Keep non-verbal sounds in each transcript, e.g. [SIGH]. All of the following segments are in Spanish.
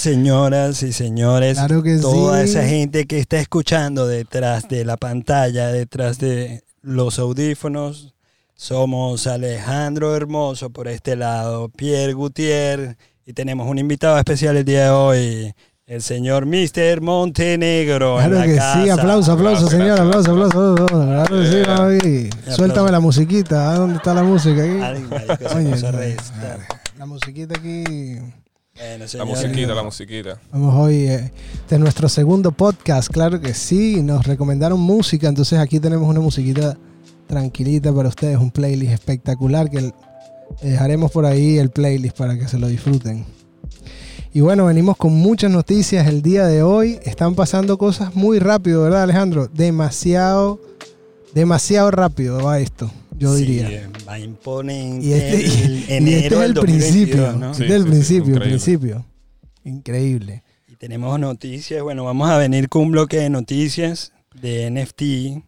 señoras y señores. Claro que Toda sí. esa gente que está escuchando detrás de la pantalla, detrás de los audífonos. Somos Alejandro Hermoso por este lado, Pierre Gutiérrez y tenemos un invitado especial el día de hoy, el señor Mr. Montenegro. en Claro la que casa. sí, aplauso, aplauso, Gracias, señor, aplauso, aplauso, aplauso. Claro que sí, papi. aplauso. Suéltame la musiquita. ¿dónde está la música aquí? Ay, marico, Oye. La musiquita aquí. Bueno, La musiquita, la musiquita. Vamos hoy, eh, este es nuestro segundo podcast, claro que sí, nos recomendaron música, entonces aquí tenemos una musiquita tranquilita para ustedes, un playlist espectacular que dejaremos por ahí el playlist para que se lo disfruten. Y bueno, venimos con muchas noticias el día de hoy, están pasando cosas muy rápido, ¿verdad Alejandro? Demasiado, demasiado rápido va esto, yo Sí, diría. va imponente. Y este, el [LAUGHS] y este enero es el 2022, principio, ¿no? Sí, este es el sí, sí, principio, el increíble. principio. Increíble. Y tenemos noticias. Bueno, vamos a venir con un bloque de noticias de NFT.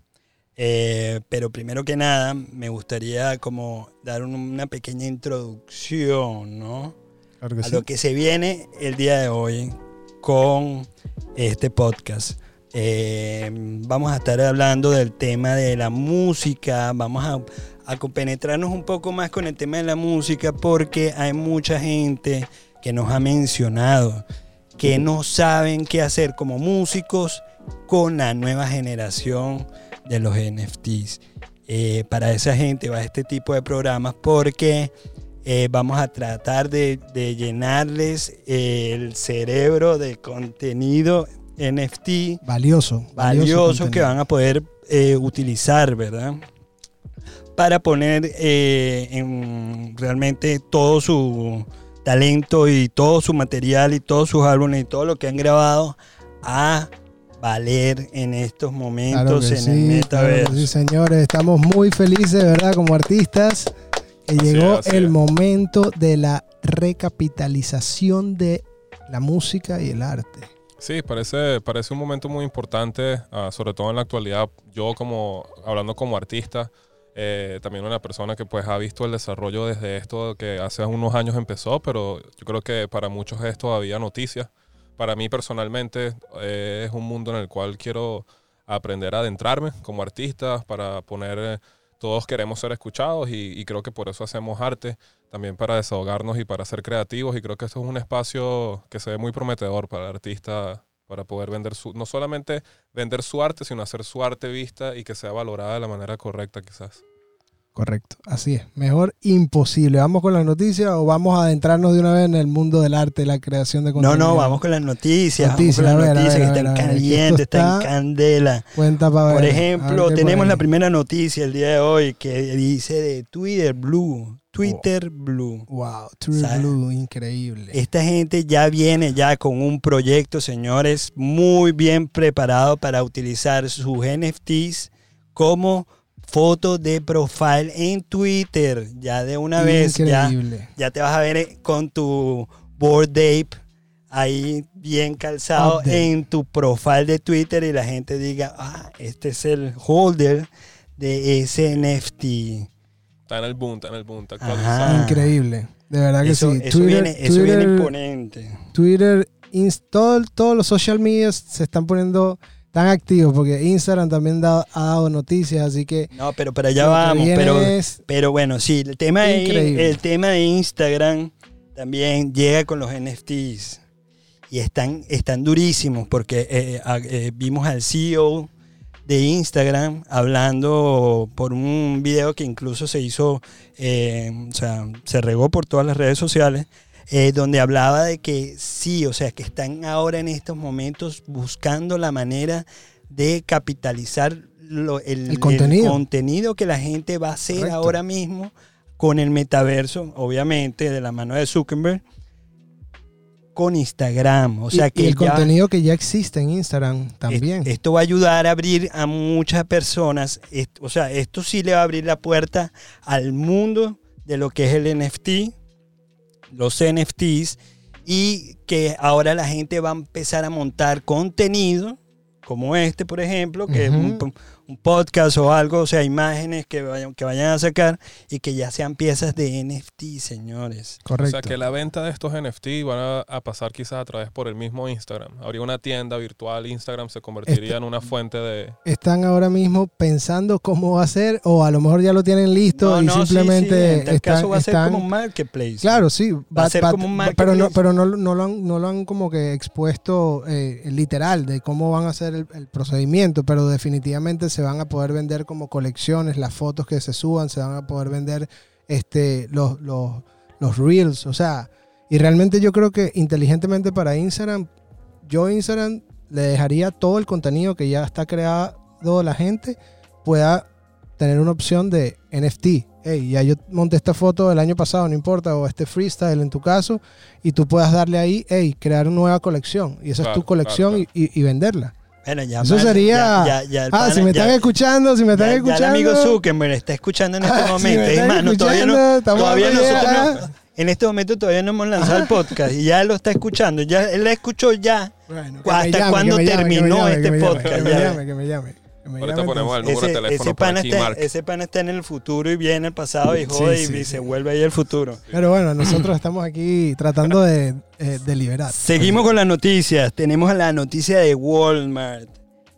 eh, pero primero que nada, me gustaría como dar un- una pequeña introducción, ¿no? Claro que a sí. lo que se viene el día de hoy con este podcast. Eh, vamos a estar hablando del tema de la música, vamos a, a compenetrarnos un poco más con el tema de la música porque hay mucha gente que nos ha mencionado que no saben qué hacer como músicos con la nueva generación de los NFTs. Eh, para esa gente va este tipo de programas porque eh, vamos a tratar de, llenarles el cerebro de contenido NFT Valioso. valioso que van a poder eh, utilizar, ¿verdad? Para poner eh, en realmente todo su talento y todo su material y todos sus álbumes y todo lo que han grabado a valer en estos Claro momentos que en sí, el claro que metaverso. sí, señores. Estamos muy felices, ¿verdad? Como artistas. Que Así llegó así el es. momento de la recapitalización de la música y el arte. Sí, parece, parece un momento muy importante, ah, sobre todo en la actualidad. Yo como, hablando como artista, eh, también una persona que pues ha visto el desarrollo desde esto que hace unos años empezó, pero yo creo que para muchos es todavía noticia. Para mí personalmente eh, es un mundo en el cual quiero aprender a adentrarme como artista para poner... eh, todos queremos ser escuchados y creo que por eso hacemos arte, también para desahogarnos y para ser creativos. Y creo que esto es un espacio que se ve muy prometedor para el artista, para poder vender su, no solamente vender su arte, sino hacer su arte vista y que sea valorada de la manera correcta quizás. Correcto, así es. Mejor imposible. ¿Vamos con las noticias o vamos a adentrarnos de una vez en el mundo del arte, la creación de No, contenido? no, vamos con las noticias. Noticias, vamos con las ver, noticias ver, que están calientes, están en está- candela. Cuenta para ver. Por ver ejemplo, tenemos la primera noticia el día de hoy que dice de Twitter Blue. Twitter Blue. Wow, ¿Sabe? Blue, increíble. Esta gente ya viene ya con un proyecto, señores, muy bien preparado para utilizar sus NFTs como foto de profile en Twitter. Ya de una vez, ya, Increíble. ya te vas a ver eh, con tu board ape ahí bien calzado Update. en tu profile de Twitter y la gente diga, ah, este es el holder de ese NFT. Está en el boom, está en el boom, está Ajá. actualizado. Increíble. De verdad que Eso, sí. eso Twitter, viene, eso viene Twitter- imponente. Twitter, Inst- todo- todos los social medias se están poniendo tan activos porque Instagram también da- ha dado noticias, así que No, pero para allá vamos. Pero, es- pero bueno, sí, el tema, de, el tema de Instagram también llega con los NFTs. Y están, están durísimos porque eh, eh, vimos al CEO de Instagram hablando por un video que incluso se hizo, eh, o sea, se regó por todas las redes sociales, eh, donde hablaba de que sí, o sea, que están ahora en estos momentos buscando la manera de capitalizar lo- el, El contenido. contenido que la gente va a hacer Correcto. ahora mismo con el metaverso, obviamente de la mano de Zuckerberg, con Instagram. O sea y- que y el ya- contenido que ya existe en Instagram también. est- Esto va a ayudar a abrir a muchas personas. o sea, esto sí le va a abrir la puerta al mundo de lo que es el NFT, los NFTs, y que ahora la gente va a empezar a montar contenido, como este, por ejemplo, que es un. Un podcast o algo, o sea, imágenes que vayan, que vayan a sacar y que ya sean piezas de NFT, señores. Correcto. O sea que la venta de estos NFT van a, a pasar quizás a través por el mismo Instagram. Habría una tienda virtual, Instagram se convertiría en una fuente de... Están ahora mismo pensando cómo va a ser, o a lo mejor ya lo tienen listo No, y no, sí, sí, simplemente en están, caso va a ser están- como un marketplace. Claro, sí. Va a ser como un pero no, marketplace. pero no, no lo han, no lo han como que expuesto eh, literal de cómo van a hacer el, el procedimiento, pero definitivamente se van a poder vender como colecciones, las fotos que se suban, se van a poder vender este, los, los, los reels, o sea, y realmente yo creo que inteligentemente para Instagram, yo Instagram le dejaría todo el contenido que ya está creado la gente, pueda tener una opción de NFT. Hey, ya yo monté esta foto del año pasado, no importa, o este freestyle en tu caso, y tú puedas darle ahí, hey, crear una nueva colección. Y esa es tu colección claro, Y, y- y venderla. Bueno, ya Eso sería- ya- ya- ya el Ah, si me están escuchando, si me están escuchando. el amigo Zuckerberg está escuchando en este Ah, [LAUGHS] si momento. me es todavía no, todavía nosotros no- en este momento todavía no hemos lanzado el podcast y ya lo está escuchando. Ya él la escuchó ya. Bueno, ¿Hasta me terminó este podcast? Que me llame, que me llame. Ahorita ponemos el número de Ese, teléfono ese, por pana aquí, está, Mark. ese pana está en el futuro y viene el pasado y Sí, jode y, sí, y sí. se vuelve ahí el futuro. Pero bueno, nosotros estamos aquí tratando de eh, deliberar. Seguimos con las noticias. Tenemos la noticia de Walmart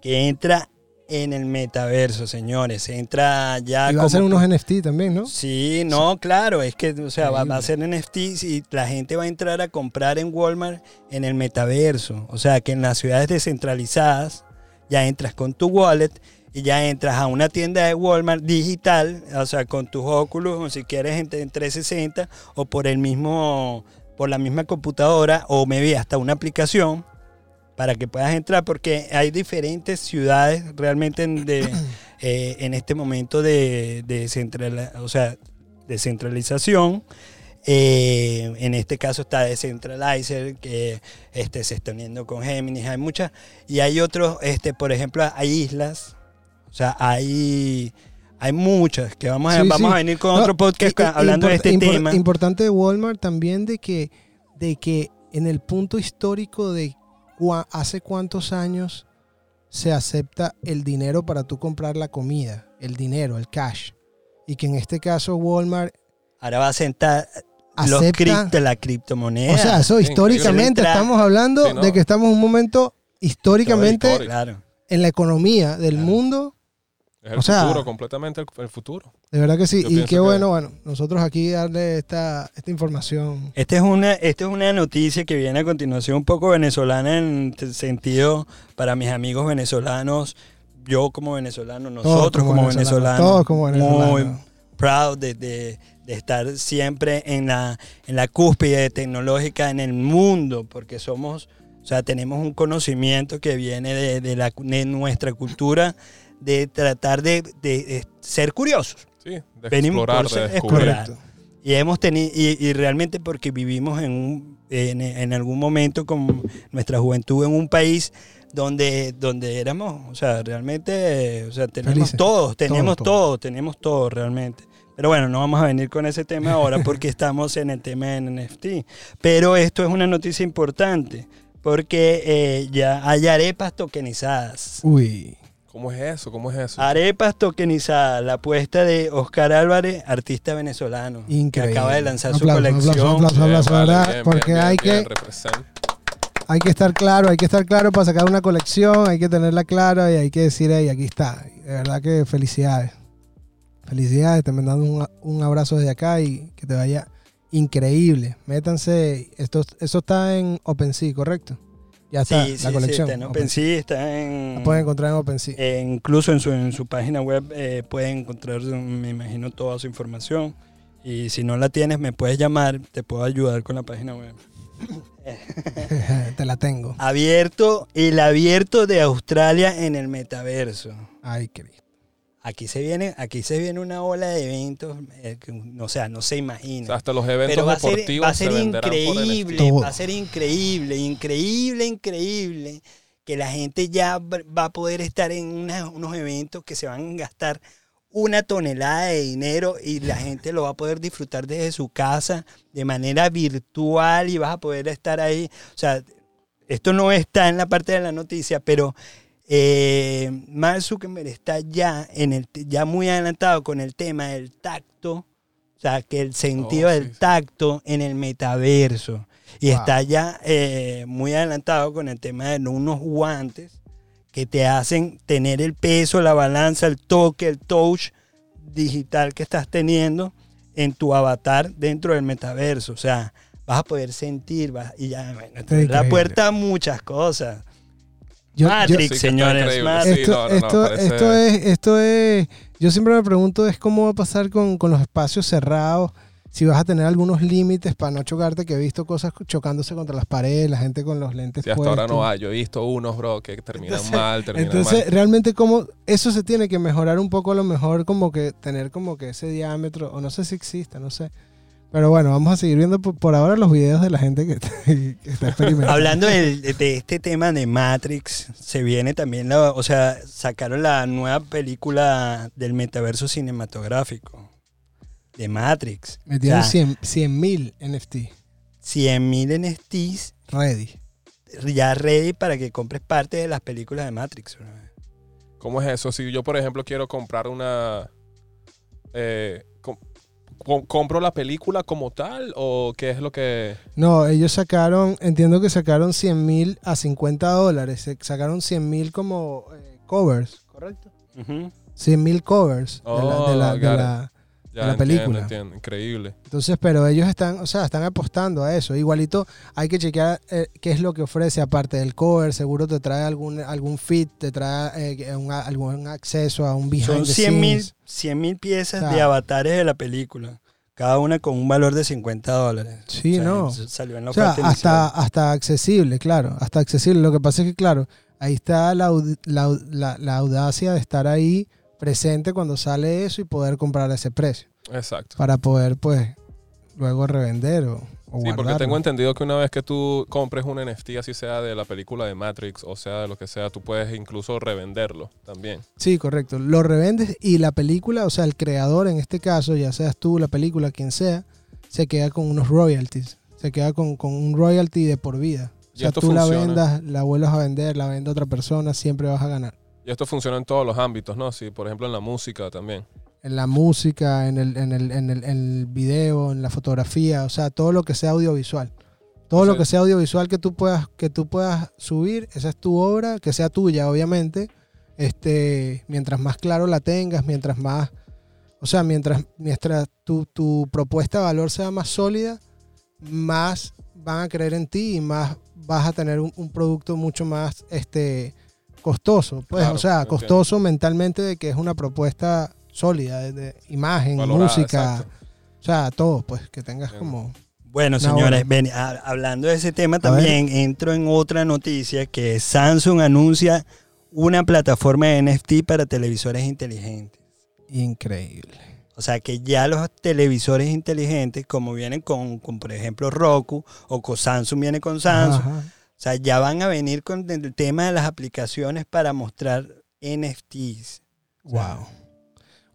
que entra en el metaverso, señores. Entra ya Y va a ser unos NFT también, ¿no? Sí, no, claro, es que, o sea, va, va a ser NFTs y la gente va a entrar a comprar en Walmart en el metaverso. O sea, que en las ciudades descentralizadas ya entras con tu wallet y ya entras a una tienda de Walmart digital, o sea, con tus óculos, o si quieres en, en 360 o por el mismo, por la misma computadora o maybe hasta una aplicación para que puedas entrar porque hay diferentes ciudades realmente en, de, [COUGHS] eh, en este momento de, de central- o sea, descentralización. Eh, en este caso está Decentralizer, que este, se está uniendo con Géminis. Hay muchas. Y hay otros, este, por ejemplo, hay islas. O sea, hay, hay muchas que vamos a, Sí, vamos sí. a venir con No, otro podcast hablando de import- este impor- tema. Importante de Walmart también de que, de que en el punto histórico de cua- hace cuántos años se acepta el dinero para tú comprar la comida, el dinero, el cash. Y que en este caso Walmart Ahora va a sentar los acepta... cripto, la criptomoneda. O sea, eso Sí, históricamente increíble. estamos hablando Sí, ¿no? de que estamos en un momento históricamente claro. en la economía del Claro. mundo. Es el o sea- futuro, completamente el, el futuro. De verdad que sí. Yo Y qué que- bueno, bueno, nosotros aquí darle esta, esta información. Esta es, una, esta es una noticia que viene a continuación un poco venezolana en el sentido para mis amigos venezolanos, yo como venezolano, nosotros como, venezolanos, Todos como venezolanos. muy proud de, de- de estar siempre en la, en la cúspide tecnológica en el mundo, porque somos, o sea, tenemos un conocimiento que viene de, de la, de nuestra cultura, de tratar de, de- de ser curiosos. Sí, de Venimos explorar, por de explorar. Y hemos tenido, y, y realmente porque vivimos en, un, en, en algún momento con nuestra juventud en un país donde, donde éramos, o sea, realmente, o sea, tenemos Felices. todos, tenemos Todos, todo, todos. tenemos todo realmente. Pero bueno, no vamos a venir con ese tema ahora porque estamos en el tema de NFT. Pero esto es una noticia importante porque eh, ya hay arepas tokenizadas. Uy. ¿Cómo es eso? ¿Cómo es eso? Arepas tokenizadas, la apuesta de Oscar Álvarez, artista venezolano, Increíble. que acaba de lanzar Un su aplauso, colección. Un aplauso, un Bien, aplauso, vale, ¿verdad? bien, Porque bien, hay, bien, que, represent. hay que estar claro, hay que estar claro para sacar una colección, hay que tenerla clara y hay que decir, hey, aquí está. De verdad que felicidades. Felicidades, te mandando un, un abrazo desde acá y que te vaya increíble. Métanse, esto, eso está en OpenSea, ¿correcto? Ya está Sí, la sí, sí, colección. está en OpenSea, está en... La pueden encontrar en OpenSea. eh, incluso en su, en su página web eh, pueden encontrar, me imagino, toda su información. Y si no la tienes, me puedes llamar, te puedo ayudar con la página web. [LAUGHS] te la tengo. Abierto, el abierto de Australia en el metaverso. Ay, Cristo. Aquí se viene, aquí se viene una ola de eventos, eh, que, o sea, no se O imagina. sea, hasta los eventos Pero va a ser, deportivos va a ser increíble, va a ser increíble, increíble, increíble que la gente ya va va a poder estar en una- unos eventos que se van a gastar una tonelada de dinero y la gente lo va a poder disfrutar desde su casa de manera virtual y vas a poder estar ahí. O sea, esto no está en la parte de la noticia, pero eh, Mark Zuckerberg está ya, en el, ya muy adelantado con el tema del tacto, o sea, que el sentido Oh, sí, del tacto en el metaverso. Y Wow. está ya eh, muy adelantado con el tema de unos guantes que te hacen tener el peso, la balanza, el toque, el touch digital que estás teniendo en tu avatar dentro del metaverso. O sea, vas a poder sentir vas- y ya, bueno, la puerta a muchas cosas. Yo- yo- Matrix, Sí, señores. Matrix. sí. esto, no, no, no, esto, parece- esto es, esto es, yo siempre me pregunto es cómo va a pasar con, con los espacios cerrados, si vas a tener algunos límites para no chocarte, que he visto cosas chocándose contra las paredes, la gente con los lentes Si hasta ahora no hay. Yo he visto unos, bro, que terminan Entonces- mal, terminan Entonces, mal. realmente como eso se tiene que mejorar un poco, a lo mejor como que tener como que ese diámetro, o no sé si existe, no sé. Pero bueno, vamos a seguir viendo por, por ahora los videos de la gente que, [LAUGHS] está- que está experimentando. Hablando de, este tema de Matrix, se viene también la, o sea, sacaron la nueva película del metaverso cinematográfico de Matrix. Metieron O sea, 100 mil NFT 100.000 NFTs ready. ya ready para que compres parte de las películas de Matrix. ¿Cómo es eso? Si yo, por ejemplo, quiero comprar una... eh, ¿Compro la película como tal o qué es lo que...? No, ellos sacaron, entiendo que sacaron 100 mil a 50 dólares. Se- Sacaron 100 mil como eh, covers, ¿correcto? Ujú. 100 mil covers de la- de Oh, la- de got it. la, Ya la entiendo, película. entiendo. Increíble. Entonces, pero ellos están, o sea, están apostando a eso. Igualito hay que chequear eh, qué es lo que ofrece aparte del cover. Seguro te trae algún algún fit, te trae eh, un- algún acceso a un behind Son the 100 mil scenes. 100.000 piezas O sea, de avatares de la película. Cada una con un valor de 50 dólares. Sí, O sea, no. Salió en la O sea, hasta, hasta accesible, claro, hasta accesible. Lo que pasa es que, claro, ahí está la, la, la- la audacia de estar ahí presente cuando sale eso y poder comprar a ese precio Exacto. para poder, pues, luego revender o, o Sí, porque tengo entendido que una vez que tú compres un NFT, así sea de la película de Matrix o sea de lo que sea, tú puedes incluso revenderlo también. Sí, correcto. Lo revendes y la película, o sea, el creador en este caso, ya seas tú, la película, quien sea, se queda con unos royalties. Se queda con, con un royalty de por vida. O sea, tú la vendas, la vuelvas a vender, la vende otra persona, siempre vas a ganar. Y esto funciona en todos los ámbitos, ¿no? Sí, por ejemplo en la música también. En la música, en el, en el, en el, en el video, en la fotografía, o sea, todo lo que sea audiovisual. Todo O lo que sea audiovisual que tú puedas, que tú puedas subir, esa es tu obra, que sea tuya, obviamente. Este, mientras más claro la tengas, mientras más, o sea, mientras, mientras tu, tu propuesta de valor sea más sólida, más van a creer en ti y más vas a tener un, un producto mucho más este, costoso. Pues, Claro, o sea, entiendo. costoso mentalmente de que es una propuesta sólida de, de imagen, Valorada, música, exacto. o sea, todo, pues, que tengas como... Bueno, señores, ven, a- hablando de ese tema también, entro en otra noticia que Samsung anuncia una plataforma de NFT para televisores inteligentes. Increíble. O sea que ya los televisores inteligentes, como vienen con, con, por ejemplo, Roku o con Samsung viene con Samsung, Ajá. O sea, ya van a venir con el tema de las aplicaciones para mostrar NFTs. Wow.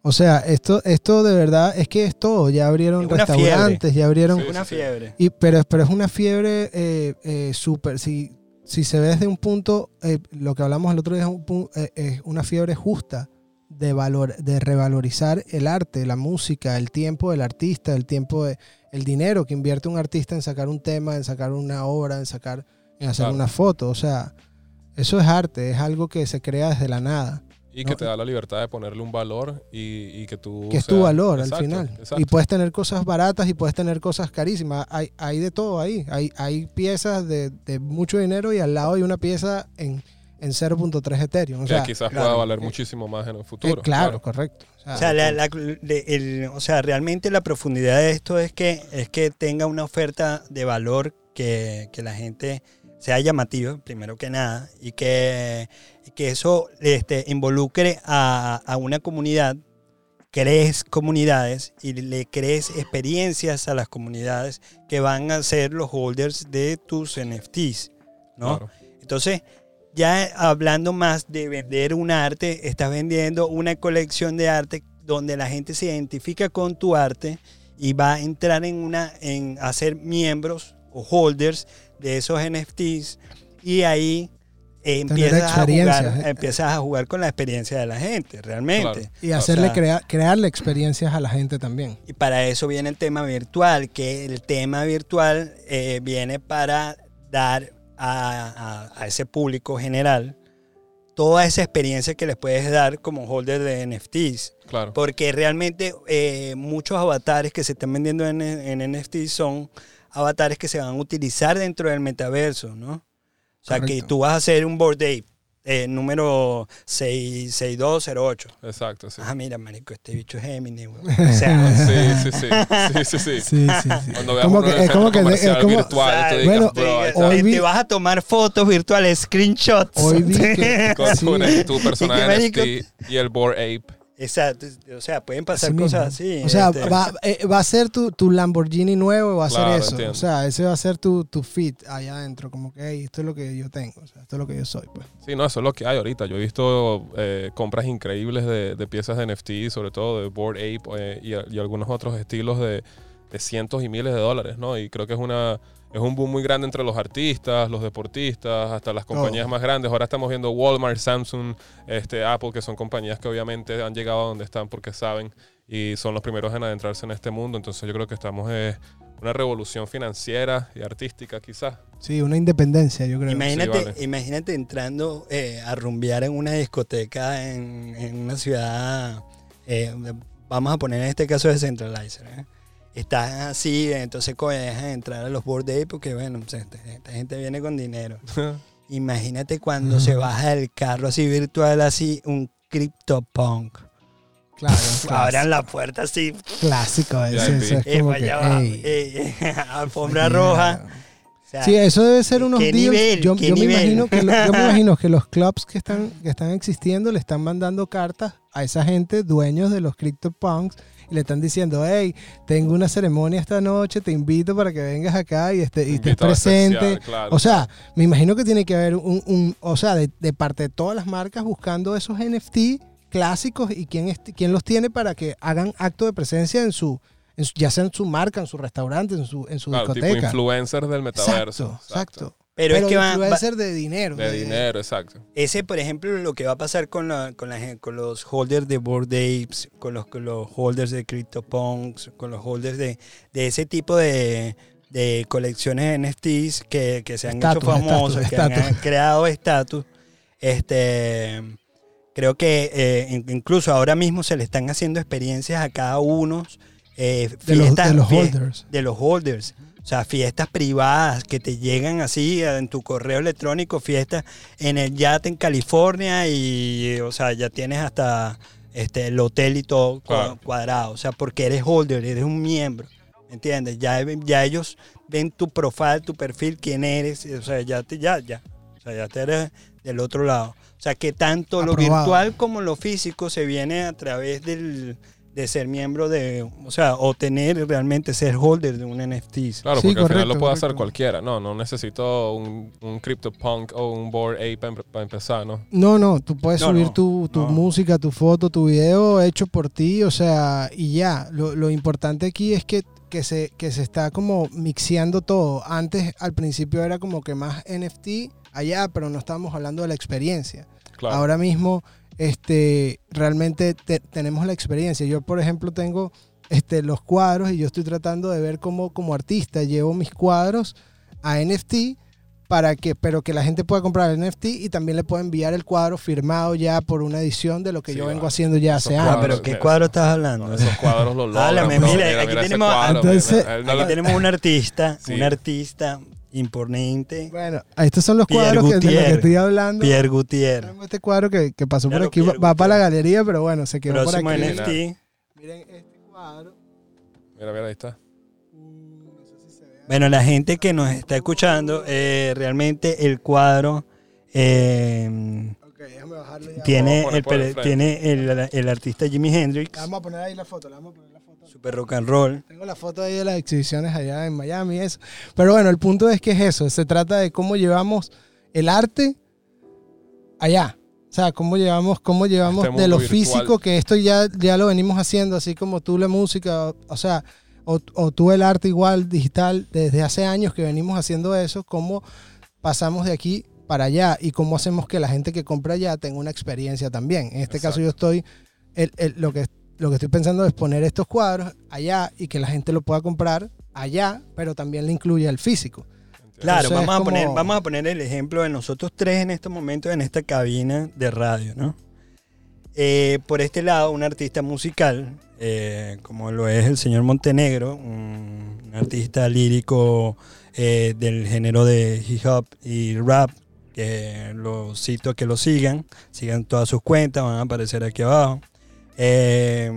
O sea, esto, esto de verdad es que es todo. Ya abrieron Es restaurantes, ya abrieron. Sí, Una fiebre. Y, pero, pero es una fiebre eh, eh, súper. Si, si se ve desde un punto, eh, lo que hablamos el otro día es, un es una fiebre justa de valor, de revalorizar el arte, la música, el tiempo del artista, el tiempo de, el dinero que invierte un artista en sacar un tema, en sacar una obra, en sacar, en hacer Claro. una foto. O sea, eso es arte, es algo que se crea desde la nada. Y que te da la libertad de ponerle un valor y, y que tú... que es tu valor exacto, al final. exacto. Y puedes tener cosas baratas y puedes tener cosas carísimas. Hay, hay de todo ahí. Hay, hay piezas de, de mucho dinero y al lado hay una pieza en, en 0.3 Ethereum. O que sea, quizás claro. pueda valer muchísimo más en el eh, futuro. claro, correcto. O sea, O sea, la- la- de- el- o sea, realmente la profundidad de esto es que, es que tenga una oferta de valor que, que la gente sea llamativa, primero que nada, y que, que eso este, involucre a, a una comunidad, crees comunidades y le crees experiencias a las comunidades que van a ser los holders de tus NFTs, ¿no? Claro. Entonces, ya hablando más de vender un arte, estás vendiendo una colección de arte donde la gente se identifica con tu arte y va a entrar en una en a ser miembros o holders de esos NFTs y ahí eh, empiezas, a jugar, eh. empiezas a jugar con la experiencia de la gente, realmente. Claro. Y O hacerle sea- crea- crearle experiencias a la gente también. Y para eso viene el tema virtual, que el tema virtual eh, viene para dar a, a- a ese público general toda esa experiencia que les puedes dar como holder de NFTs. Claro. Porque realmente eh, muchos avatares que se están vendiendo en, en NFT son avatares que se van a utilizar dentro del metaverso, ¿no? O sea, que tú vas a hacer un board ape, eh, número 6- 6208. Exacto, sí. Ah, mira, marico, este bicho es Gemini, güey. [LAUGHS] O sea, Sí, sí, sí. Sí, sí, sí. Sí, sí, sí. Cuando veas Como que- es como que- comercial es como- virtual, tú digas, Bueno, bro, te- está- hoy te, vas a tomar fotos virtuales, screenshots. Hoy vi [LAUGHS] que- con sí. tu, tu Y que, personaje marico, NFT y el Board Ape. Exacto. O sea, pueden pasar Así cosas así. O sea, este. va, eh, va a ser tu, tu Lamborghini nuevo, va a Claro, ser eso. entiendo. O sea, ese va a ser tu, tu fit allá adentro. Como que, hey, esto es lo que yo tengo. O sea, esto es lo que yo soy. Pues. Sí, no, eso es lo que hay ahorita. Yo he visto eh, compras increíbles de, de piezas de NFT, sobre todo de Board Ape eh, y, y algunos otros estilos de, de cientos y miles de dólares, ¿no? Y creo que es una es un boom muy grande entre los artistas, los deportistas, hasta las compañías más grandes. Ahora estamos viendo Walmart, Samsung, este, Apple, que son compañías que obviamente han llegado a donde están porque saben y son los primeros en adentrarse en este mundo. Entonces yo creo que estamos en una revolución financiera y artística quizás. Sí, una independencia, yo creo. Imagínate, Sí, vale. imagínate entrando eh, a rumbear en una discoteca en, en una ciudad, eh, vamos a poner en este caso de Centralizer. ¿eh? Estás así, entonces coño, dejan entrar a los board ape porque bueno, sea, esta, esta gente viene con dinero. [LAUGHS] Imagínate cuando se [LAUGHS] baja del carro así virtual, así un CryptoPunk. Claro, [LAUGHS] Abran la puerta así, clásico. ese, eso es eh, como que, ey, eh, alfombra roja. O sea, Sí, eso debe ser unos ¿Qué deals. nivel? yo ¿Qué yo me imagino que lo- yo me imagino que los clubs que están, que están existiendo le están mandando cartas a esa gente, dueños de los CryptoPunks, y le están diciendo, hey, tengo una ceremonia esta noche, te invito para que vengas acá y, esté- y estés presente. especial, claro. O sea, me imagino que tiene que haber un, un- o sea, de, de parte de todas las marcas buscando esos NFT clásicos y quién, quién los tiene para que hagan acto de presencia en su, en su- ya sea en su marca, en su restaurante, en su, en su Claro, tipo discoteca. influencers del metaverso. Exacto, exacto. Pero, es que va, va- influencer de dinero. De dinero, exacto. Ese, por ejemplo, lo que va a pasar con, la- con, la gen- con los holders de Board Apes, con los, con los holders de CryptoPunks, con los holders de, de ese tipo de, de colecciones de NFTs que, que se han hecho famosos, estatus, que han- [LAUGHS] creado estatus. Este, creo que eh, in- incluso ahora mismo se le están haciendo experiencias a cada uno. Eh, de los, fiestas- de los holders. de los holders. O sea, fiestas privadas que te llegan así en tu correo electrónico, fiestas en el yate en California y, o sea, ya tienes hasta este, el hotel y todo Claro. cuadrado. O sea, porque eres holder, eres un miembro. ¿Entiendes? Ya, ya ellos ven tu profile, tu perfil, quién eres. O sea, ya, te, ya, ya. O sea, ya te eres del otro lado. O sea, que tanto lo Aprobado. virtual como lo físico se viene a través del, de ser miembro de, o sea, o tener realmente ser holder de un NFT. Claro, Sí, porque al final correcto, lo puede hacer correcto. cualquiera. No, no necesito un, un CryptoPunk o un Board Ape para empezar, ¿no? No, no, tú puedes No, subir no, tu, tu no. música, tu foto, tu video hecho por ti, o sea, y ya. Lo, lo importante aquí es que, que, se, que se está como mixeando todo. Antes, al principio, era como que más NFT allá, pero no estábamos hablando de la experiencia. Claro. Ahora mismo, este, realmente te- tenemos la experiencia. Yo, por ejemplo, tengo este, los cuadros y yo estoy tratando de ver cómo como artista llevo mis cuadros a NFT para que, pero que la gente pueda comprar el NFT y también le pueda enviar el cuadro firmado ya por una edición de lo que Sí, yo vengo vale. haciendo ya hace Ah, años. cuadros. pero ¿qué cuadro estás hablando? No, esos cuadros los [LAUGHS] logran. Háblame, mira, aquí tenemos- cuadro, entonces- mira, él no Aquí tenemos un artista, Sí. un artista imponente, Bueno, estos son los Pierre cuadros que, de los que estoy hablando. Pierre Gutiérrez. Tengo Este cuadro que, que pasó Claro, por aquí, va, Pierre va para la galería, pero bueno, se quedó por Próximo aquí. NFT. NFT. Miren este cuadro. Mira, mira, ahí está. No sé si se ve. Bueno, la gente que nos está escuchando, eh, realmente el cuadro eh, Ok, déjame bajarlo ya. tiene, el, por el tiene el, el artista Jimi Hendrix, Le vamos a poner ahí la foto, le vamos a poner la foto. Super rock and roll. Tengo la foto ahí de las exhibiciones allá en Miami eso. Pero bueno, el punto es que es eso. Se trata de cómo llevamos el arte allá. O sea, cómo llevamos, cómo llevamos Este de lo virtual. físico, que esto ya, ya lo venimos haciendo, así como tú la música, o, o sea, o, o tú el arte igual, digital, desde hace años que venimos haciendo eso, cómo pasamos de aquí para allá y cómo hacemos que la gente que compra allá tenga una experiencia también. En este caso yo estoy, el- el- lo, que, lo que estoy pensando es poner estos cuadros allá y que la gente lo pueda comprar allá, pero también le incluye el físico. Claro, Entonces, vamos a, poner, como- vamos a poner el ejemplo de nosotros tres en este momento en esta cabina de radio, ¿no? Eh, por este lado, un artista musical, eh, como lo es el señor Montenegro, un, un artista lírico eh, del género de hip hop y rap, que los cito a que lo sigan, sigan todas sus cuentas, van a aparecer aquí abajo. Eh,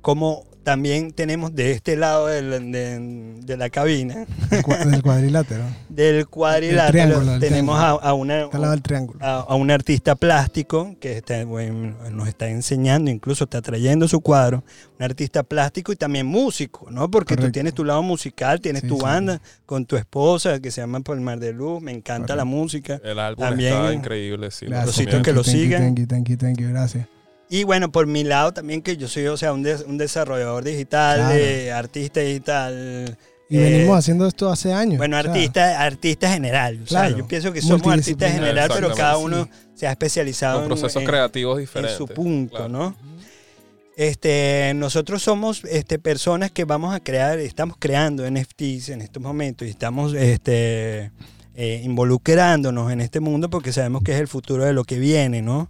como también tenemos de este lado del- de, de la cabina, Del cua- del cuadrilátero. [LAUGHS] del cuadrilátero, triángulo, del tenemos a, triángulo. a una, Está al lado del triángulo. a, a un artista plástico que está, bueno, nos está enseñando, incluso está trayendo su cuadro, un artista plástico y también músico, ¿no? Porque tú tienes tu lado musical, tienes Sí, tu sí. banda con tu esposa que se llama Palmar de Luz, me encanta la música. El álbum También- está increíble, sí. lo Gracias. Rosito, recomiendo. que lo Thank you, sigan. Thank you, thank you, thank you, gracias. Y bueno, por mi lado también que yo soy, o sea, un, des- un desarrollador digital, Claro. eh, artista digital. Y eh, venimos haciendo esto hace años. Bueno, artista, artista general. O sea, Claro. yo pienso que somos artistas general, pero cada uno se ha especializado Con en- procesos en, creativos en diferentes. su punto, claro. ¿no? Este, nosotros somos este, personas que vamos a crear, estamos creando NFTs en estos momentos y estamos este, eh, involucrándonos en este mundo porque sabemos que es el futuro de lo que viene, ¿no?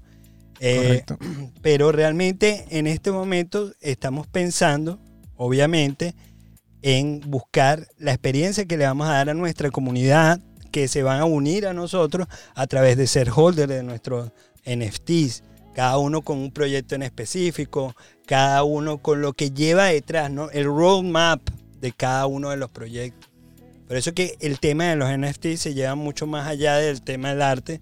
Eh, [CLEARS THROAT] pero realmente en este momento estamos pensando, obviamente, en buscar la experiencia que le vamos a dar a nuestra comunidad, que se van a unir a nosotros a través de ser holder de nuestros NFTs, cada uno con un proyecto en específico, cada uno con lo que lleva detrás, ¿no? El roadmap de cada uno de los proyectos. Por eso que el tema de los NFTs se lleva mucho más allá del tema del arte,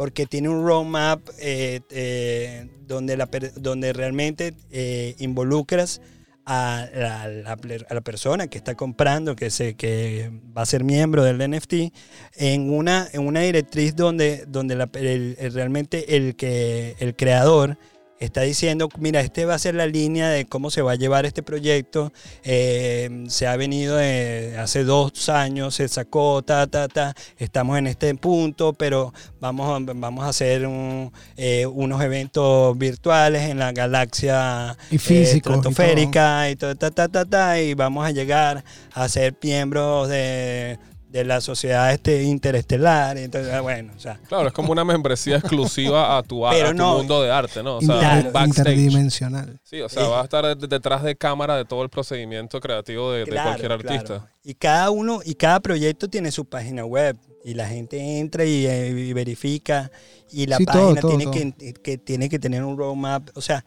porque tiene un roadmap eh, eh, donde, donde realmente eh, involucras a la, a la persona que está comprando, que, se, que va a ser miembro del NFT, en una, en una directriz donde, donde el- el- realmente el, que, el creador está diciendo, mira, este va a ser la línea de cómo se va a llevar este proyecto. eh, se ha venido de hace dos años, se sacó, ta, ta, ta. Estamos en este punto, pero vamos, a- vamos a hacer un, eh, unos eventos virtuales en la galaxia Y todo. estratosférica y todo, ta, ta, ta, ta, y vamos a llegar a ser miembros de, de la sociedad este interestelar. Entonces, ah, bueno, o sea, Claro, es como una membresía exclusiva a tu, a, Pero a tu no. mundo de arte, ¿no? O sea, Claro. un backstage. interdimensional. Sí, o sea, Eh. vas a estar de- detrás de cámara de todo el procedimiento creativo de, cualquier artista. claro. Y cada uno y cada proyecto tiene su página web y la gente entra y, eh, y verifica y la Sí, página todo, tiene Que, que tiene que tener un roadmap, o sea,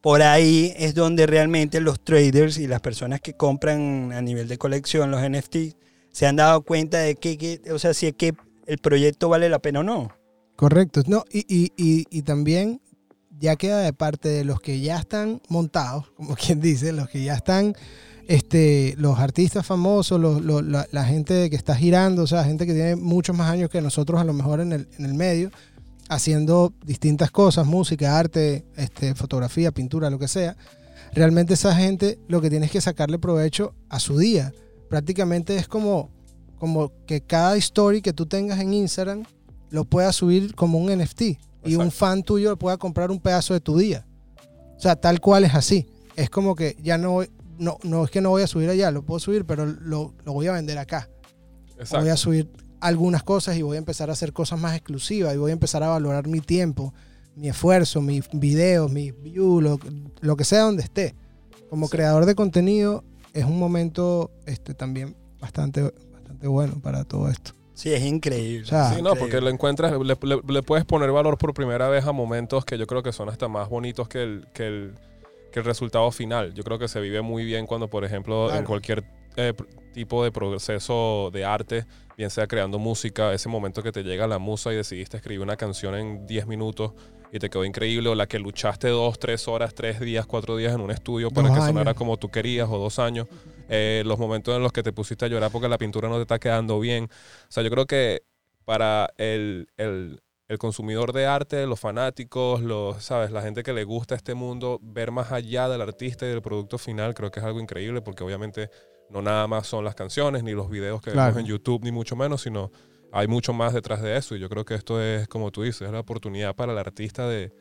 por ahí es donde realmente los traders y las personas que compran a nivel de colección los NFT se han dado cuenta de que, o sea, si es que el proyecto vale la pena o no. Correcto. No, y, y, y, y también ya queda de parte de los que ya están montados, [LAUGHS] como quien dice, los que ya están, este, los artistas famosos, los- los- la, la gente que está girando, o sea, gente que tiene muchos más años que nosotros a lo mejor en el, en el medio, haciendo distintas cosas, música, arte, este, fotografía, pintura, lo que sea. Realmente esa gente lo que tiene es que sacarle provecho a su día. Prácticamente es como, como que cada story que tú tengas en Instagram lo puedas subir como un NFT y un fan tuyo pueda comprar un pedazo de tu día. O sea, tal cual es así. Es como que ya no, no, no es que no voy a subir allá, lo puedo subir, pero lo, lo voy a vender acá. Exacto. Voy a subir algunas cosas y voy a empezar a hacer cosas más exclusivas y voy a empezar a valorar mi tiempo, mi esfuerzo, mis videos, mis views, lo, lo que sea donde esté. Como Sí. creador de contenido es un momento este, también bastante, bastante bueno para todo esto. Sí, es increíble. O sea, Sí, no, porque lo encuentras, le, le- le puedes poner valor por primera vez a momentos que yo creo que son hasta más bonitos que el, que el, que el resultado final. Yo creo que se vive muy bien cuando, por ejemplo, en cualquier eh, tipo de proceso de arte, bien sea creando música, ese momento que te llega la musa y decidiste escribir una canción en 10 minutos y te quedó increíble, o la que luchaste dos, tres horas, tres días, cuatro días en un estudio para Dos que sonara años. como tú querías, o dos años, Eh, los momentos en los que te pusiste a llorar porque la pintura no te está quedando bien. O sea, yo creo que para el, el- el consumidor de arte, los fanáticos, los, ¿sabes? la gente que le gusta este mundo, ver más allá del artista y del producto final, creo que es algo increíble porque obviamente no nada más son las canciones ni los videos que Claro. vemos en YouTube, ni mucho menos, sino hay mucho más detrás de eso y yo creo que esto es, como tú dices, es la oportunidad para el artista de,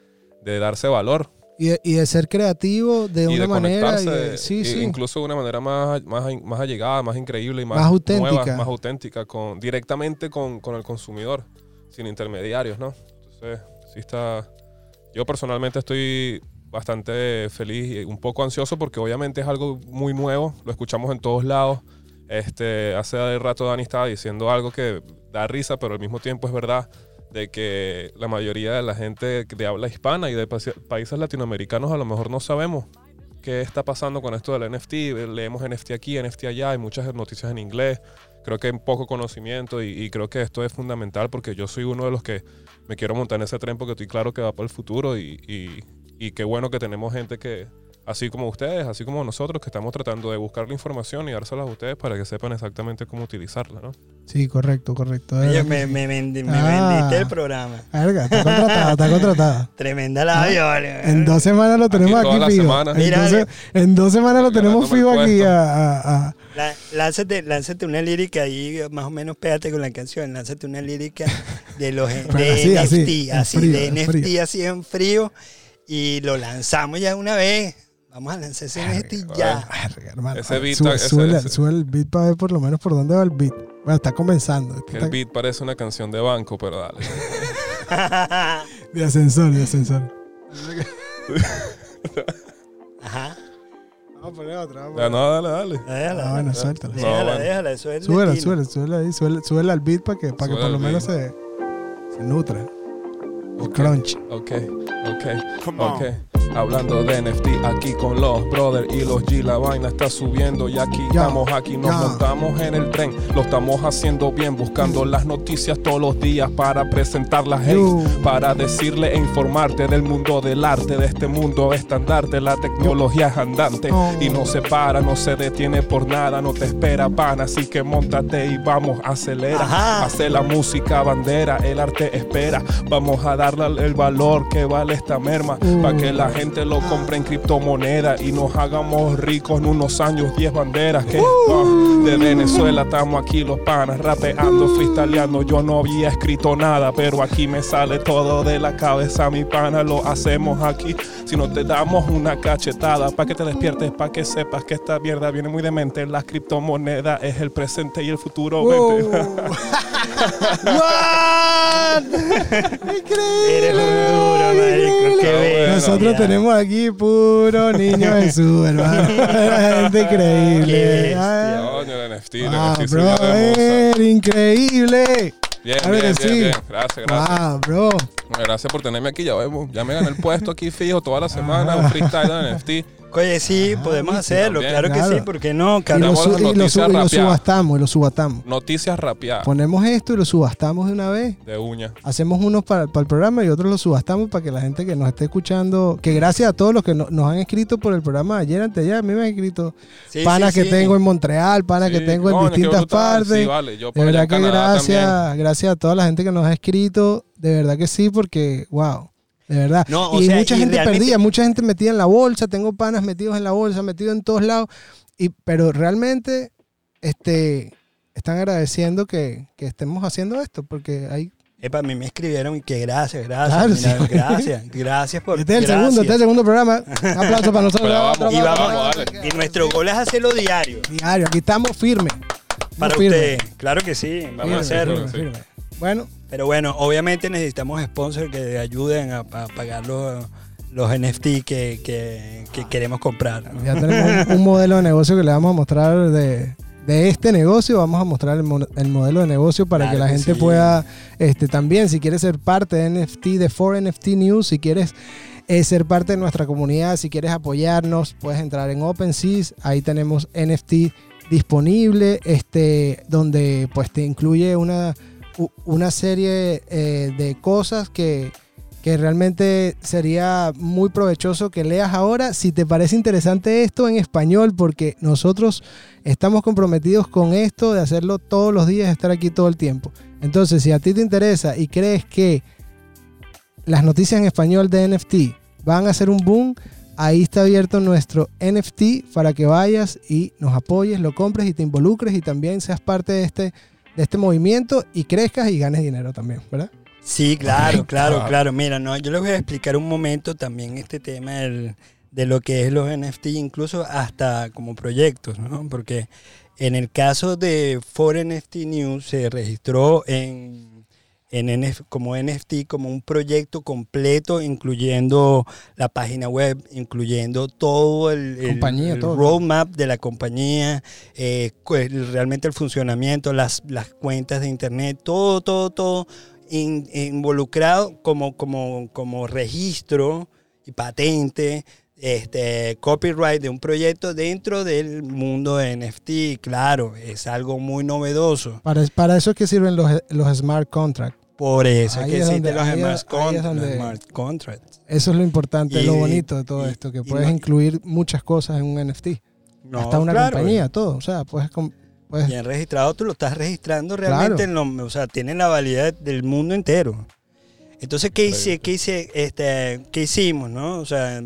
de darse valor Y de, y de ser creativo de y una de manera. y de- sí, y sí. incluso de una manera más, más, más allegada, más increíble y más, Más auténtica. nueva, más auténtica, con, directamente con, con el consumidor, sin intermediarios, ¿no? Entonces, sí está... Yo personalmente estoy bastante feliz y un poco ansioso porque obviamente es algo muy nuevo, lo escuchamos en todos lados. Este, hace rato Dani estaba diciendo algo que da risa, pero al mismo tiempo es verdad de que la mayoría de la gente de habla hispana y de pa- países latinoamericanos a lo mejor no sabemos qué está pasando con esto del NFT. Leemos NFT aquí, NFT allá, hay muchas noticias en inglés. Creo que hay poco conocimiento y, y creo que esto es fundamental porque yo soy uno de los que me quiero montar en ese tren porque estoy claro que va para el futuro y, y- y qué bueno que tenemos gente que, así como ustedes, así como nosotros, que estamos tratando de buscar la información y dárselas a ustedes para que sepan exactamente cómo utilizarla, ¿no? Sí, correcto, correcto. Oye, me, me, vendi- me Ah. vendiste el programa. Verga, está contratada, está contratada. [LAUGHS] Tremenda la viola. En dos semanas lo tenemos aquí, las fijo. semanas. En, Mira, dos, en dos semanas lo tenemos fijo aquí. A, a- a- La- lánzate, lánzate una lírica ahí, más o menos pégate con la canción. Lánzate una lírica de los [LAUGHS] de así, así, NFT, en así, frío, de NFT, frío. así en frío. Y lo lanzamos ya una vez. Vamos a lanzar ese NFT ya. Verga, hermano. Ese beat, sube, ese- sube- ese- sube el beat para ver por lo menos por dónde va el beat. Bueno, está comenzando. Está el beat parece una canción de banco, pero dale. de ascensor, de ascensor. [LAUGHS] Ajá. Vamos a poner otra. Vamos a Ya, poner no, dale, dale. Déjala, Ah, bueno, suéltala. déjala, No, bueno. déjala, el Súbela, destino. súbela, súbela ahí, súbela, súbela al beat para que, para que por lo menos beat. se, se nutra. El Ok. crunch. Ok, ok, Come on. Hablando de NFT aquí con los brothers y los G, la vaina está subiendo y aquí estamos, aquí nos montamos en el tren, lo estamos haciendo bien, buscando las noticias todos los días para presentarlas, hey, para decirle e informarte del mundo del arte, de este mundo estandarte, la tecnología es andante Oh. y no se para, no se detiene por nada, no te espera pana, así que montate y vamos, acelera, Ajá. hace la música bandera, el arte espera, vamos a darle el valor que vale esta merma, Uh. para que la gente lo compre en criptomoneda y nos hagamos ricos en unos años, 10 banderas que de Venezuela estamos aquí los panas rapeando, freestyleando, yo no había escrito nada, pero aquí me sale todo de la cabeza, mi pana, lo hacemos aquí, si no te damos una cachetada, para que te despiertes, para que sepas que esta mierda viene muy de mente, las criptomonedas es el presente y el futuro? [LAUGHS] [LAUGHS] [LAUGHS] Increíble. Eres un duro, Nosotros tenemos aquí puro niño Jesús, hermano. [LAUGHS] Gente increíble. Coño, el NFT, Ah, increíble. Bien, bien, bien, sí. bien. Gracias, gracias. Ah, bro. Gracias por tenerme aquí. Ya vemos, ya me gané el puesto aquí fijo toda la semana, un freestyle de NFT. Oye, sí, podemos hacerlo, claro que sí, ¿por qué no? Y lo, su- y lo su- y lo subastamos, y lo subastamos. Noticias rapeadas Ponemos esto y lo subastamos de una vez. de uña. Hacemos unos para, para el programa y otros los subastamos para que la gente que nos esté escuchando, que gracias a todos los que no- nos han escrito por el programa ayer, antes ayer, a mí me han escrito Sí, panas sí, que sí. tengo en Montreal, panas que tengo en distintas brutal. partes. Sí, vale. Yo De verdad que gracias, también. gracias a toda la gente que nos ha escrito. De verdad que sí, porque, wow, de verdad. No, o y sea, mucha y gente realmente- perdida, mucha gente metida en la bolsa. Tengo panas metidos en la bolsa, metidos en todos lados. Y, pero realmente, este, están agradeciendo que, que estemos haciendo esto, porque hay. Epa, a mí me escribieron que gracias, gracias, Claro, mira, sí. gracias, [LAUGHS] gracias por Este es el gracias. segundo, este es el segundo programa. Un aplauso para nosotros. Pero vamos, Otro Y vamos, dale. y nuestro gol es hacerlo diario Diario, aquí estamos firmes. para Firme, ustedes. Claro que sí, vamos Firme, a hacerlo. firme, sí. firme. Bueno, Pero bueno, obviamente necesitamos sponsors que ayuden a, a pagar los, los NFT que, que- que queremos comprar. ¿no? ya tenemos un, un modelo de negocio que le vamos a mostrar de, de este negocio. Vamos a mostrar el, el modelo de negocio para Claro que la que gente sí. pueda, este, también, si quieres ser parte de NFT, de 4NFT News, si quieres eh, ser parte de nuestra comunidad, si quieres apoyarnos, puedes entrar en OpenSeas. Ahí tenemos NFT disponible, este, donde pues te incluye una, una serie eh, de cosas que, que realmente sería muy provechoso que leas ahora si te parece interesante esto en español, porque nosotros estamos comprometidos con esto de hacerlo todos los días, estar aquí todo el tiempo. Entonces, si a ti te interesa y crees que las noticias en español de NFT van a ser un boom, ahí está abierto nuestro NFT para que vayas y nos apoyes, lo compres y te involucres y también seas parte de este de este movimiento y crezcas y ganes dinero también, ¿verdad? Sí, claro, claro, claro. Mira, no, yo les voy a explicar un momento también este tema del- de lo que es los NFT, incluso hasta como proyectos, ¿no? Porque en el caso de For NFT News se registró en, en NF como NFT, como un proyecto completo, incluyendo la página web, incluyendo todo el, el- Compañía, el todo. roadmap de la compañía, eh, realmente el funcionamiento, las, las cuentas de internet, todo, todo, todo in- involucrado como, como, como registro y patente, este, copyright de un proyecto dentro del mundo de NFT. Claro, es algo muy novedoso. Para, para eso es que sirven los, los smart contracts. Por eso Ahí es que es existen donde- los, smart ahí es con- los donde- smart contracts. Eso es lo importante, lo Y- bonito de todo y- esto, que y puedes no- incluir muchas cosas en un NFT. No, hasta una claro, compañía, todo. O sea, puedes... puedes Bien registrado, tú lo estás registrando realmente, en lo- o sea, tiene la validez del mundo entero. Entonces, ¿qué, hice, qué, hice, este, qué hicimos, no? O sea,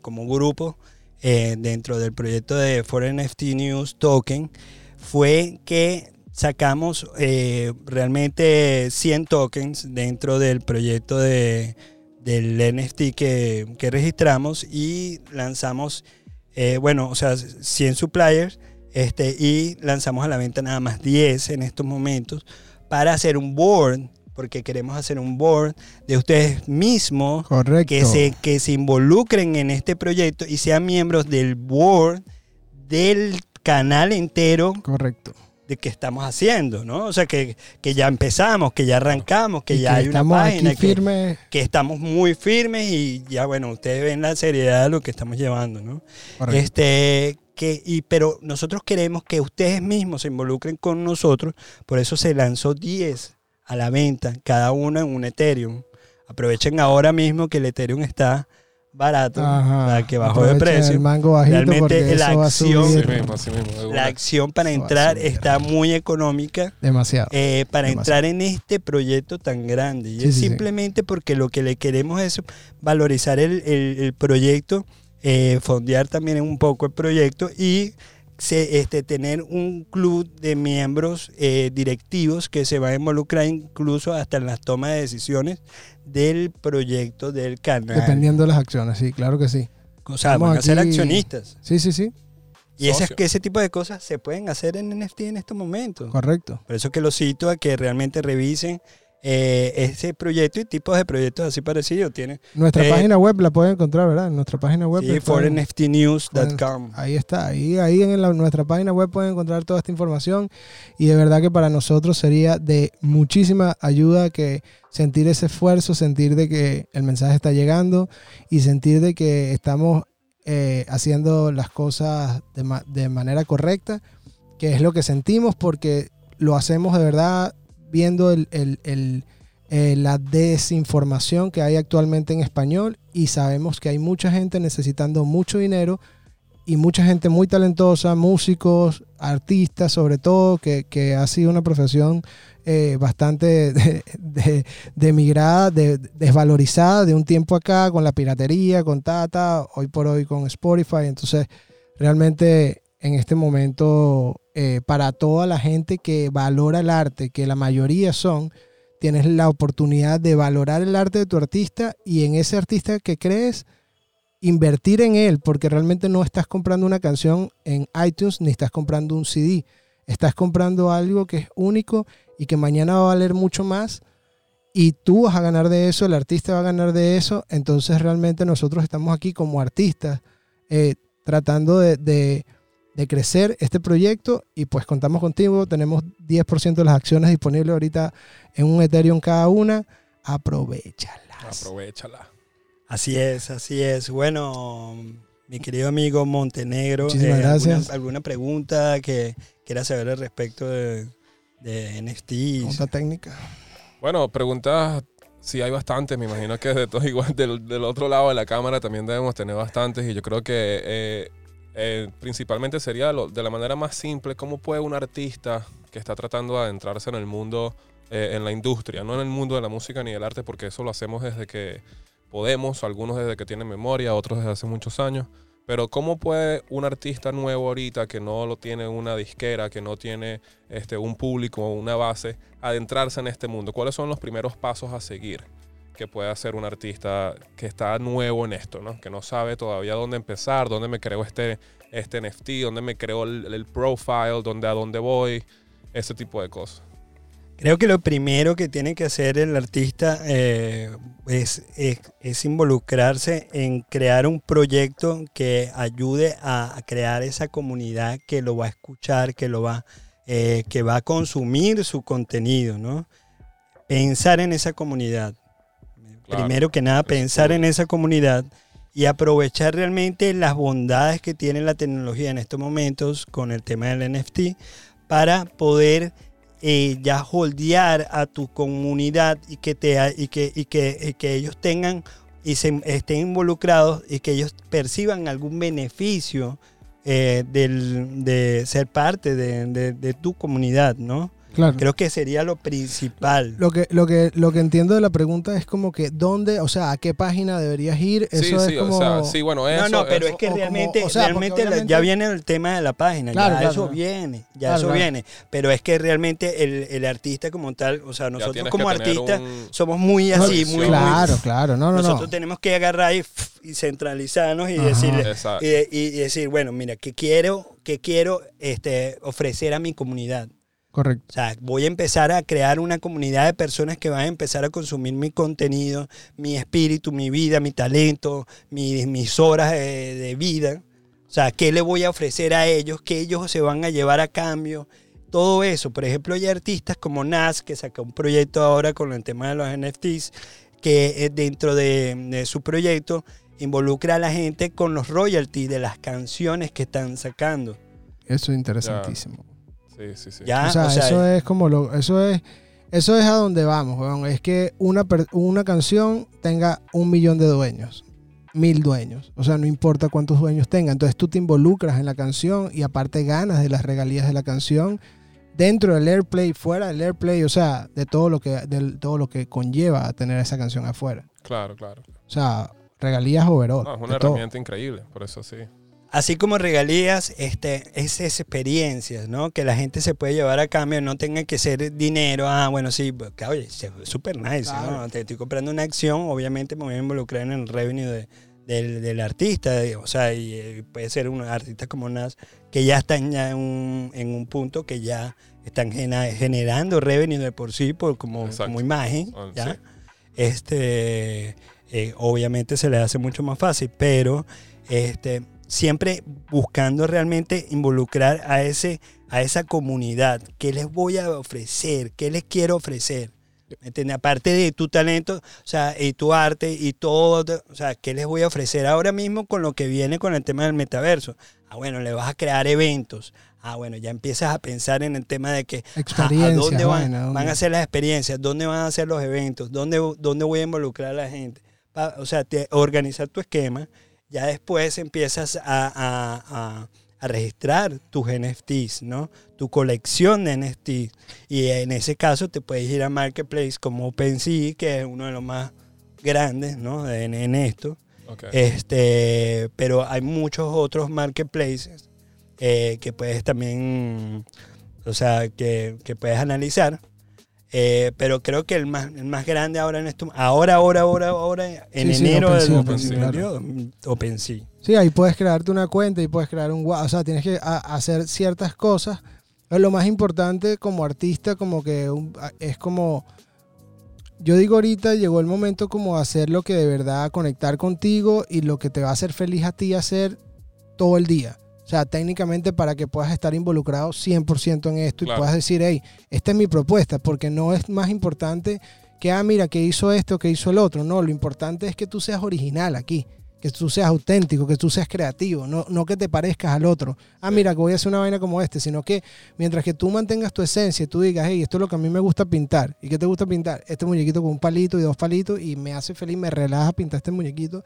como grupo, eh, dentro del proyecto de For NFT News Token, fue que sacamos eh, realmente 100 tokens dentro del proyecto de, del NFT que, que registramos y lanzamos, eh, bueno, o sea, 100 suppliers este, y lanzamos a la venta nada más 10 en estos momentos para hacer un board, porque queremos hacer un board de ustedes mismos Correcto. que se, que se involucren en este proyecto y sean miembros del board del canal entero Correcto. De que estamos haciendo, ¿no? O sea, que, que ya empezamos, que ya arrancamos, que Y ya hay una estamos página, aquí que, firmes. que estamos muy firmes y ya, bueno, ustedes ven la seriedad de lo que estamos llevando, ¿no? Correcto. Este, que, y, pero nosotros queremos que ustedes mismos se involucren con nosotros, por eso se lanzó 10 a la venta, cada uno en un Ethereum. Aprovechen ahora mismo que el Ethereum está barato, Ajá. que bajó de precio. El mango bajito Realmente la acción- Así subir mismo, La acción para Eso entrar subir. está muy económica. demasiado. eh, para Demasiado. entrar en este proyecto tan grande. Y Sí, es sí, sí. simplemente porque lo que le queremos es valorizar el, el- el proyecto, eh, fondear también un poco el proyecto y se- este, tener un club de miembros eh, directivos que se va a involucrar incluso hasta en las tomas de decisiones del proyecto del canal. Dependiendo de las acciones, sí, claro que sí. O sea, Estamos van a ser accionistas. Sí, sí, sí, Y ese, Socio. ese tipo de cosas se pueden hacer en NFT en estos momentos. correcto. Por eso que los cito a que realmente revisen eh, ese proyecto y tipos de proyectos así parecidos. Tiene Nuestra Eh, página web la pueden encontrar, ¿verdad? En nuestra página web. sí, fornftnews.com. Ahí está, ahí, ahí en la- nuestra página web pueden encontrar toda esta información y de verdad que para nosotros sería de muchísima ayuda que sentir ese esfuerzo, sentir de que el mensaje está llegando y sentir de que estamos eh, haciendo las cosas de, ma- de manera correcta, que es lo que sentimos porque lo hacemos de verdad viendo eh, la desinformación que hay actualmente en español y sabemos que hay mucha gente necesitando mucho dinero y mucha gente muy talentosa, músicos, artistas sobre todo, que, que ha sido una profesión eh, bastante [LAUGHS] de- desvalorizada de un tiempo acá con la piratería, con Tata, hoy por hoy con Spotify. Entonces, realmente en este momento, eh, para toda la gente que valora el arte, que la mayoría son, tienes la oportunidad de valorar el arte de tu artista y en ese artista que crees, invertir en él, porque realmente no estás comprando una canción en iTunes ni estás comprando un CD. Estás comprando algo que es único y que mañana va a valer mucho más y tú vas a ganar de eso, el artista va a ganar de eso. Entonces realmente nosotros estamos aquí como artistas eh, tratando de, de- de crecer este proyecto y pues contamos contigo. Tenemos 10% de las acciones disponibles ahorita en un Ethereum cada una. Aprovechalas. Aprovechala. Así es, así es. Bueno, mi querido amigo Montenegro, Muchísimas ¿alguna- gracias. ¿alguna, pregunta que quieras saber al respecto de, de NFTs? Pregunta técnica. Bueno, preguntas, sí hay bastantes, me imagino que de todo igual del, del otro lado de la cámara también debemos tener bastantes y yo creo que eh, eh, principalmente sería de la manera más simple, cómo puede un artista que está tratando de adentrarse en el mundo, eh, en la industria, no en el mundo de la música ni del arte, porque eso lo hacemos desde que podemos, algunos desde que tienen memoria, otros desde hace muchos años, Pero ¿cómo puede un artista nuevo ahorita que no lo tiene una disquera, que no tiene este, un público, una base, adentrarse en este mundo? ¿Cuáles son los primeros pasos a seguir que puede hacer un artista que está nuevo en esto, ¿no? que no sabe todavía dónde empezar, dónde me creo este, este NFT, dónde me creo el, profile, dónde, a dónde voy, ese tipo de cosas? Creo que lo primero que tiene que hacer el artista eh, es, es, involucrarse en crear un proyecto que ayude a, a crear esa comunidad que lo va a escuchar, que lo va, eh, que va a consumir su contenido, ¿no? Pensar en esa comunidad. Claro, Primero que nada, pensar en esa comunidad y aprovechar realmente las bondades que tiene la tecnología en estos momentos con el tema del NFT para poder eh, ya holdear a tu comunidad y que, te, y que, y que, y que ellos tengan y se estén involucrados y que ellos perciban algún beneficio eh, del, de ser parte de, de- de tu comunidad, ¿no? Claro. Creo que sería lo principal. Lo que, lo, que, lo que entiendo de la pregunta es como que dónde, o sea, a qué página deberías ir. Eso sí, es sí, como... o sea, sí, bueno, eso. no, no, pero eso- es que o como- realmente, o sea, realmente obviamente- ya viene el tema de la página, Claro, ya claro, eso claro. viene, ya Claro, eso claro. viene, pero es que realmente el, el artista como tal, o sea, nosotros como que artistas un- somos muy No, así, muy, muy- claro, claro, no, no, nosotros no. tenemos que agarrar y, y centralizarnos y Ajá. decirle y, y decir, bueno, mira, ¿qué quiero, qué quiero este, ofrecer a mi comunidad? Correcto. O sea, voy a empezar a crear una comunidad de personas que van a empezar a consumir mi contenido, mi espíritu, mi vida, mi talento, mi- mis horas de, de vida. O sea, ¿qué le voy a ofrecer a ellos? ¿Qué ellos se van a llevar a cambio? Todo eso. Por ejemplo, hay artistas como Nas, que saca un proyecto ahora con el tema de los NFTs, que eh, dentro de, de su proyecto involucra a la gente con los royalties de las canciones que están sacando. Eso es interesantísimo. Sí, sí, sí. ¿Ya? o sea, o sea, eso es como lo, eso es, eso es a donde vamos, weón. Es que una, una canción tenga un millón de dueños, mil dueños. O sea, no importa cuántos dueños tenga. Entonces tú te involucras en la canción y aparte ganas de las regalías de la canción dentro del airplay, fuera del airplay, o sea, de todo lo que, de todo lo que conlleva a tener esa canción afuera. Claro, claro. O sea, regalías overall. No, es una todo. herramienta increíble, por eso sí. Así como regalías, este, es experiencias, ¿no? Que la gente se puede llevar a cambio, no tenga que ser dinero. Ah, bueno, sí, pues, que, oye, es súper nice, Claro. ¿no? Te estoy comprando una acción, obviamente me voy a involucrar en el revenue de- del, del artista, de- o sea, y eh, puede ser un artista como Nas, que ya están ya en un, en un punto que ya están gena- generando revenue de por sí, por, como, como imagen, Ah, ¿ya? sí. este, eh, obviamente se le hace mucho más fácil, pero este, siempre buscando realmente involucrar a, ese, a esa comunidad. ¿Qué les voy a ofrecer? ¿Qué les quiero ofrecer? ¿Me entiendes? Aparte de tu talento, o sea, y tu arte y todo, o sea, ¿qué les voy a ofrecer ahora mismo con lo que viene con el tema del metaverso? Ah, bueno, le vas a crear eventos. Ah, bueno, ya empiezas a pensar en el tema de que ¿A- ¿A dónde van, van a ser las experiencias? ¿Dónde van a ser los eventos? ¿Dónde, dónde voy a involucrar a la gente? O sea, te- organizar tu esquema. Ya después empiezas a, a- a- a registrar tus NFTs, ¿no? Tu colección de NFTs. Y en ese caso te puedes ir a Marketplace como OpenSea, que es uno de los más grandes, ¿no? En, en esto. Este, pero hay muchos otros marketplaces eh, que puedes también, o sea, que, que puedes analizar. Eh, pero creo que el más, el más grande ahora en esto, ahora, ahora, ahora, ahora, en Sí, sí, enero OpenSea, del 2022, mm, OpenSea. Sí, ahí puedes crearte una cuenta y puedes crear un wa- O sea, tienes que hacer ciertas cosas. Lo más importante como artista, como que un- es como. Yo digo ahorita, llegó el momento como hacer lo que de verdad conectar contigo y lo que te va a hacer feliz a ti hacer todo el día. O sea, técnicamente para que puedas estar involucrado 100% en esto y puedas decir, hey, esta es mi propuesta, porque no es más importante que, ah, mira, que hizo esto, que hizo el otro. No, lo importante es que tú seas original aquí, que tú seas auténtico, que tú seas creativo, no, no que te parezcas al otro. Ah, Sí. mira, que voy a hacer una vaina como este, sino que mientras que tú mantengas tu esencia y tú digas, hey, esto es lo que a mí me gusta pintar. ¿Y qué te gusta pintar? Este muñequito con un palito y dos palitos y me hace feliz, me relaja pintar este muñequito.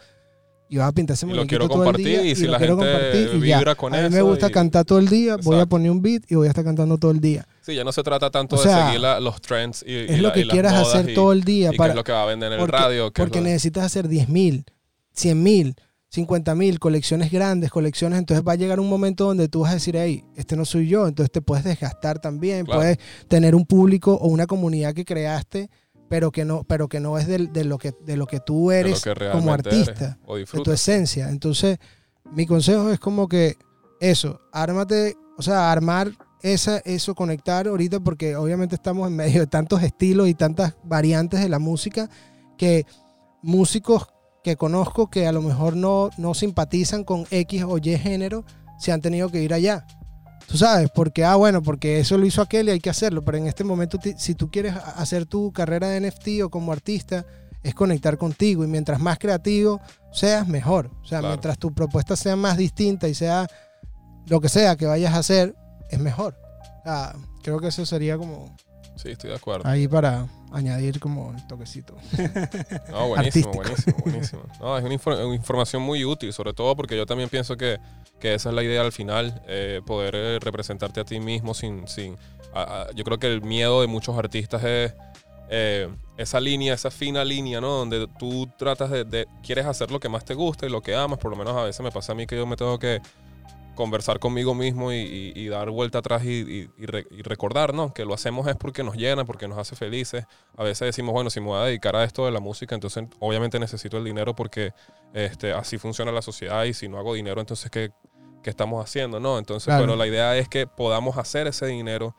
Y vas a pintar ese Y lo muñequito quiero todo el día y si lo la quiero gente compartir y ya. con a mí me gusta y- cantar todo el día, voy a poner un beat y voy a estar cantando todo el día. Sí, ya no se trata tanto O de seguir la- los trends y, y es lo la- que y quieras hacer y- todo el día y para es lo que va a vender en el porque, radio. qué es porque lo- necesitas hacer 10 mil, 100 mil. 50 mil, colecciones grandes, colecciones, entonces va a llegar un momento donde tú vas a decir, hey, este no soy yo, entonces te puedes desgastar también, Claro. puedes tener un público o una comunidad que creaste, pero que no, pero que no es de, lo, que, de lo que tú eres que como eres artista, de tu esencia. Entonces, mi consejo es como que eso, ármate, o sea, armar esa, eso, conectar ahorita, porque obviamente estamos en medio de tantos estilos y tantas variantes de la música que músicos que conozco que a lo mejor no, no simpatizan con X o Y género se han tenido que ir allá. Tú sabes, porque, ah, bueno, porque eso lo hizo aquel y hay que hacerlo, pero en este momento, si tú quieres hacer tu carrera de NFT o como artista, es conectar contigo y mientras más creativo seas, mejor. O sea, Claro. mientras tu propuesta sea más distinta y sea lo que sea que vayas a hacer, es mejor. O sea, creo que eso sería como Sí, estoy de acuerdo. ahí para añadir como el toquecito. [LAUGHS] No, buenísimo, buenísimo, buenísimo. [LAUGHS] No, es una, infor- una información muy útil, sobre todo porque yo también pienso que, que esa es la idea al final, eh, poder eh, representarte a ti mismo sin... sin a- a- yo creo que el miedo de muchos artistas es eh, esa línea, esa fina línea, ¿no? Donde tú tratas de, de- quieres hacer lo que más te gusta y lo que amas, por lo menos a veces me pasa a mí que yo me tengo que conversar conmigo mismo y, y- y dar vuelta atrás y, re- y recordar, ¿no? Que lo hacemos es porque nos llena, porque nos hace felices. A veces decimos, bueno, si me voy a dedicar a esto de la música, entonces obviamente necesito el dinero porque este, así funciona la sociedad y si no hago dinero, entonces ¿qué, qué estamos haciendo? ¿no? Entonces, Claro. pero la idea es que podamos hacer ese dinero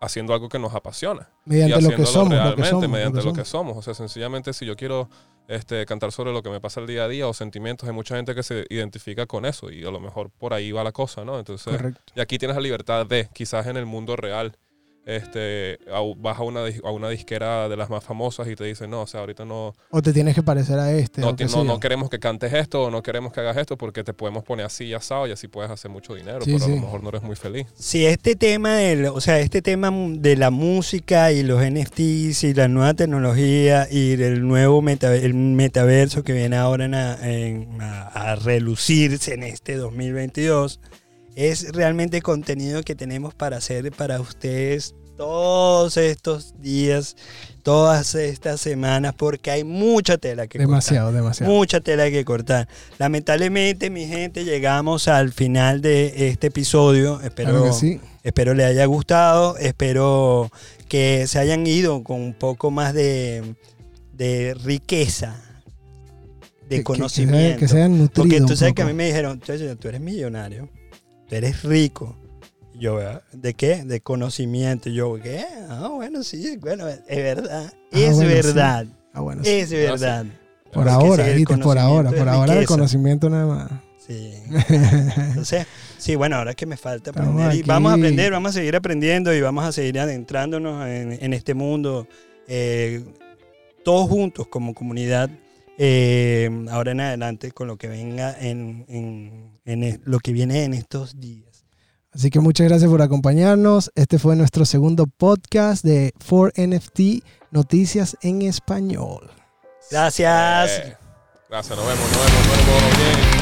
haciendo algo que nos apasiona Mediante y lo que haciéndolo somos, lo realmente que somos. mediante lo que somos. somos. O sea, sencillamente si yo quiero este, cantar sobre lo que me pasa el día a día o sentimientos, hay mucha gente que se identifica con eso y a lo mejor por ahí va la cosa, ¿no? Entonces, Correcto. y aquí tienes la libertad de, quizás en el mundo real, este, au- vas a una, a una disquera de las más famosas y te dicen, no, o sea, ahorita no, O te tienes que parecer a este. no, ti- no, no queremos que cantes esto o no queremos que hagas esto porque te podemos poner así y asado y así puedes hacer mucho dinero, Sí, pero a sí. lo mejor no eres muy feliz. Si este tema, del, o sea, este tema de la música y los NFTs y la nueva tecnología y el nuevo meta- el metaverso que viene ahora en a, en- a- a relucirse en este 2022, es realmente contenido que tenemos para hacer para ustedes todos estos días, todas estas semanas, porque hay mucha tela que cortar. Demasiado, demasiado. Mucha tela que cortar. Lamentablemente, mi gente, llegamos al final de este episodio. Espero, Claro que sí. espero le haya gustado. Espero que se hayan ido con un poco más de, de riqueza, de Que- que- conocimiento. Que, se hayan nutrido. Porque tú sabes que a mí me dijeron, "Chacho, tú eres millonario, tú eres rico. Y Yo, "¿Ah? ¿de qué? De conocimiento. Y yo, ¿qué? Ah, bueno, sí, bueno, es verdad. es Ah, sí. verdad. Ah, bueno, sí. Es verdad. Por ahora, por ahora, por es ahora el conocimiento nada más. Sí. [LAUGHS] Entonces, sí, bueno, ahora es que me falta Estamos aprender. Y aquí. vamos a aprender, vamos a seguir aprendiendo y vamos a seguir adentrándonos en, en este mundo, eh, todos juntos como comunidad, eh, ahora en adelante con lo que venga en, en- en lo que viene en estos días. Así que muchas gracias por acompañarnos. Este fue nuestro segundo podcast de 4NFT Noticias en Español. Gracias. Eh, gracias, nos vemos, nos vemos, nos vemos. Bien.